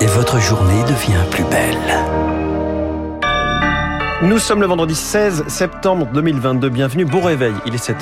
Et votre journée devient plus belle. Nous sommes le vendredi 16 septembre 2022. Bienvenue, bon réveil, il est 7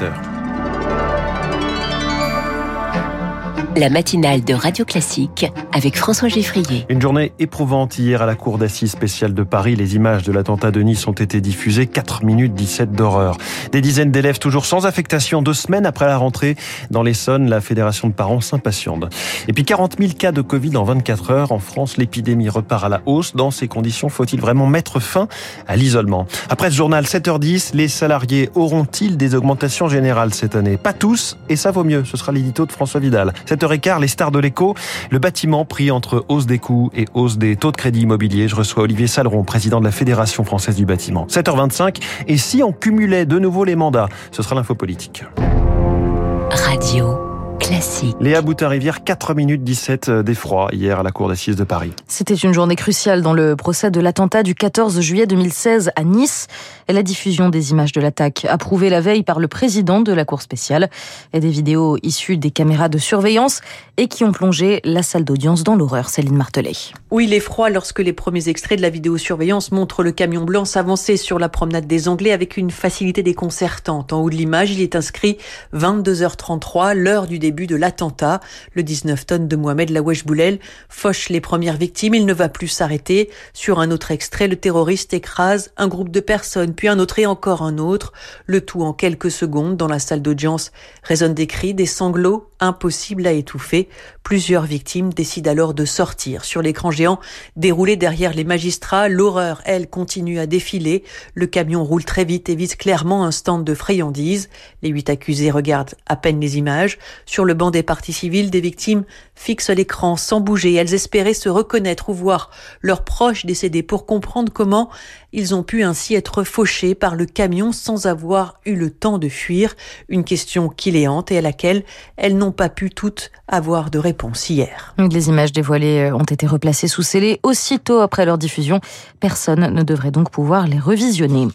La matinale de Radio Classique avec François Geffrier. Une journée éprouvante hier à la cour d'assises spéciale de Paris. Les images de l'attentat de Nice ont été diffusées. 4 minutes 17 d'horreur. Des dizaines d'élèves toujours sans affectation. Deux semaines après la rentrée dans l'Essonne, la fédération de parents s'impatiente. Et puis 40 000 cas de Covid en 24 heures. En France, l'épidémie repart à la hausse. Dans ces conditions, faut-il vraiment mettre fin à l'isolement? Après ce journal 7h10, les salariés auront-ils des augmentations générales cette année? Pas tous, et ça vaut mieux. Ce sera l'édito de François Vidal. 7h15, les stars de l'écho, le bâtiment pris entre hausse des coûts et hausse des taux de crédit immobilier. Je reçois Olivier Saleron, président de la Fédération française du bâtiment. 7h25, et si on cumulait de nouveau les mandats, ce sera l'info politique. Radio classique. Léa Boutin-Rivière, 4 minutes 17 d'effroi hier à la cour d'assises de Paris. C'était une journée cruciale dans le procès de l'attentat du 14 juillet 2016 à Nice. La diffusion des images de l'attaque, approuvée la veille par le président de la cour spéciale, et des vidéos issues des caméras de surveillance et qui ont plongé la salle d'audience dans l'horreur. Céline Martelet. Oui, l'effroi lorsque les premiers extraits de la vidéosurveillance montrent le camion blanc s'avancer sur la promenade des Anglais avec une facilité déconcertante. En haut de l'image, il est inscrit 22h33, l'heure du début de l'attentat. Le 19 tonnes de Mohamed Lawesh Boulel fauche les premières victimes. Il ne va plus s'arrêter. Sur un autre extrait, le terroriste écrase un groupe de personnes, puis un autre et encore un autre. Le tout en quelques secondes. Dans la salle d'audience résonnent des cris, des sanglots, impossibles à étouffer. Plusieurs victimes décident alors de sortir. Sur l'écran géant déroulé derrière les magistrats, l'horreur, elle, continue à défiler. Le camion roule très vite et vise clairement un stand de friandises. Les huit accusés regardent à peine les images. Sur le banc des parties civiles, des victimes fixent l'écran sans bouger. Elles espéraient se reconnaître ou voir leurs proches décédés pour comprendre comment ils ont pu ainsi être fauchés par le camion sans avoir eu le temps de fuir. Une question qui les hante et à laquelle elles n'ont pas pu toutes avoir de réponse hier. Les images dévoilées ont été replacées sous scellé aussitôt après leur diffusion. Personne ne devrait donc pouvoir les revisionner.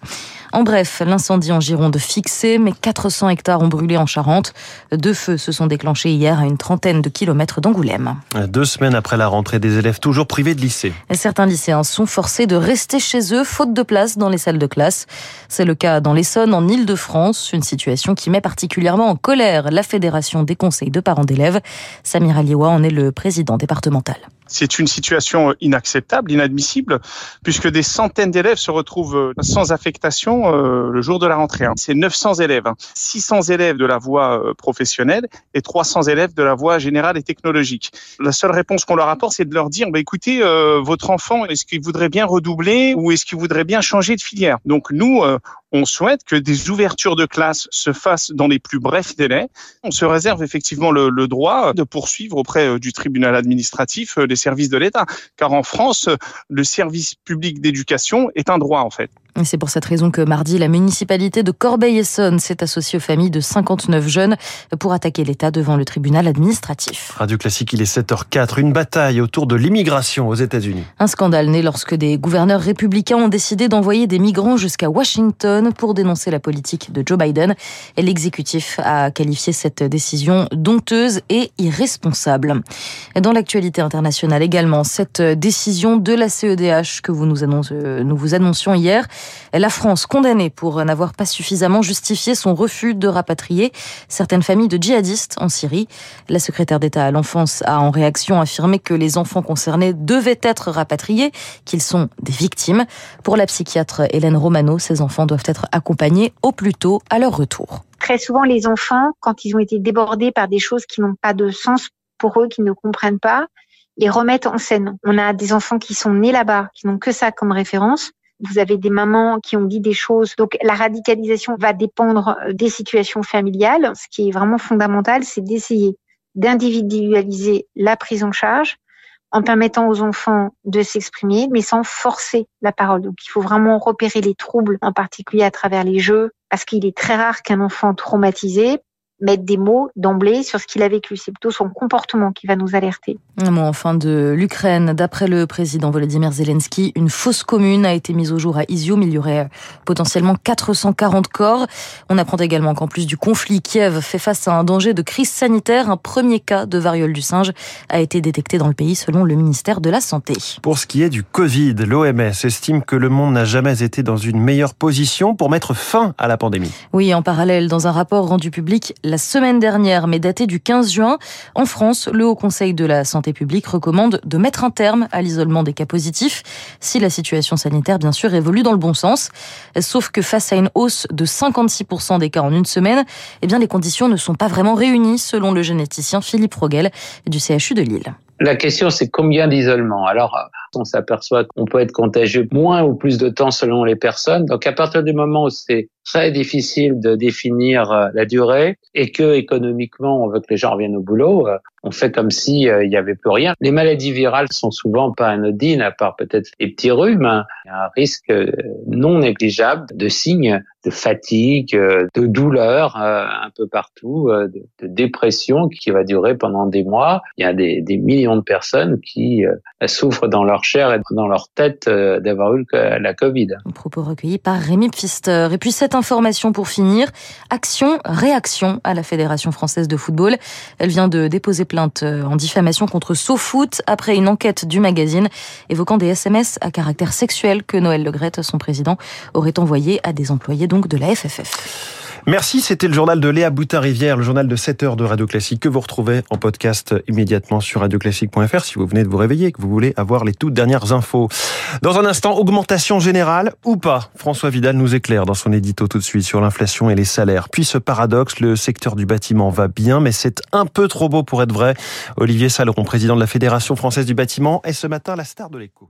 En bref, l'incendie en Gironde fixé, mais 400 hectares ont brûlé en Charente. Deux feux se sont déclenchés hier à une trentaine de kilomètres d'Angoulême. Deux semaines après la rentrée des élèves toujours privés de lycée. Certains lycéens sont forcés de rester chez eux faute de place dans les salles de classe. C'est le cas dans l'Essonne, en Ile-de-France, une situation qui met particulièrement en colère la Fédération des conseils de parents d'élèves. Samir Aliewa en est le président départemental. C'est une situation inacceptable, inadmissible, puisque des centaines d'élèves se retrouvent sans affectation le jour de la rentrée. C'est 900 élèves, 600 élèves de la voie professionnelle et 300 élèves de la voie générale et technologique. La seule réponse qu'on leur apporte, c'est de leur dire, bah, écoutez, euh, votre enfant, est-ce qu'il voudrait bien redoubler ou est-ce qu'il voudrait bien changer de filière? Donc nous, euh, on souhaite que des ouvertures de classe se fassent dans les plus brefs délais. On se réserve effectivement le, le droit de poursuivre auprès du tribunal administratif services de l'État, car en France, le service public d'éducation est un droit en fait. C'est pour cette raison que mardi, la municipalité de Corbeil-Essonne s'est associée aux familles de 59 jeunes pour attaquer l'État devant le tribunal administratif. Radio Classique, il est 7h04. Une bataille autour de l'immigration aux États-Unis. Un scandale né lorsque des gouverneurs républicains ont décidé d'envoyer des migrants jusqu'à Washington pour dénoncer la politique de Joe Biden. Et l'exécutif a qualifié cette décision dompteuse et irresponsable. Dans l'actualité internationale également, cette décision de la CEDH que vous nous, annonce, nous vous annoncions hier la France condamnée pour n'avoir pas suffisamment justifié son refus de rapatrier certaines familles de djihadistes en Syrie. La secrétaire d'État à l'enfance a en réaction affirmé que les enfants concernés devaient être rapatriés, qu'ils sont des victimes. Pour la psychiatre Hélène Romano, ces enfants doivent être accompagnés au plus tôt à leur retour. Très souvent, les enfants, quand ils ont été débordés par des choses qui n'ont pas de sens pour eux, qu'ils ne comprennent pas, les remettent en scène. On a des enfants qui sont nés là-bas, qui n'ont que ça comme référence vous avez des mamans qui ont dit des choses. Donc la radicalisation va dépendre des situations familiales. Ce qui est vraiment fondamental, c'est d'essayer d'individualiser la prise en charge en permettant aux enfants de s'exprimer, mais sans forcer la parole. Donc il faut vraiment repérer les troubles, en particulier à travers les jeux, parce qu'il est très rare qu'un enfant traumatisé mettre des mots d'emblée sur ce qu'il a vécu. C'est plutôt son comportement qui va nous alerter. Enfin de l'Ukraine. D'après le président Volodymyr Zelensky, une fosse commune a été mise au jour à Izium. Il y aurait potentiellement 440 corps. On apprend également qu'en plus du conflit, Kiev fait face à un danger de crise sanitaire. Un premier cas de variole du singe a été détecté dans le pays selon le ministère de la Santé. Pour ce qui est du Covid, l'OMS estime que le monde n'a jamais été dans une meilleure position pour mettre fin à la pandémie. Oui, en parallèle, dans un rapport rendu public la semaine dernière, mais daté du 15 juin, en France, le Haut Conseil de la Santé publique recommande de mettre un terme à l'isolement des cas positifs si la situation sanitaire, bien sûr, évolue dans le bon sens. Sauf que face à une hausse de 56% des cas en une semaine, eh bien, les conditions ne sont pas vraiment réunies, selon le généticien Philippe Rogel du CHU de Lille. La question, c'est combien d'isolement? Alors, on s'aperçoit qu'on peut être contagieux moins ou plus de temps selon les personnes. Donc, à partir du moment où c'est très difficile de définir euh, la durée et que économiquement on veut que les gens reviennent au boulot, euh, on fait comme si euh, il n'y avait plus rien. Les maladies virales sont souvent pas anodines, à part peut-être les petits rhumes. Hein. Il y a un risque non négligeable de signes de fatigue, de douleur un peu partout, de, dépression qui va durer pendant des mois. Il y a des, des millions de personnes qui souffrent dans leur chair et dans leur tête d'avoir eu la Covid. Propos recueillis par Rémi Pfister. Et puis cette information pour finir. Action, réaction à la Fédération française de football. Elle vient de déposer plainte euh, en diffamation contre SoFoot après une enquête du magazine évoquant des SMS à caractère sexuel que Noël Legrette, son président, aurait envoyé à des employés donc de la FFF. Merci, c'était le journal de Léa Boutin-Rivière, le journal de 7 heures de Radio Classique que vous retrouvez en podcast immédiatement sur radioclassique.fr si vous venez de vous réveiller et que vous voulez avoir les toutes dernières infos. Dans un instant, augmentation générale ou pas? François Vidal nous éclaire dans son édito tout de suite sur l'inflation et les salaires. Puis ce paradoxe, le secteur du bâtiment va bien, mais c'est un peu trop beau pour être vrai. Olivier Saleron, président de la Fédération française du bâtiment, est ce matin la star de l'écho.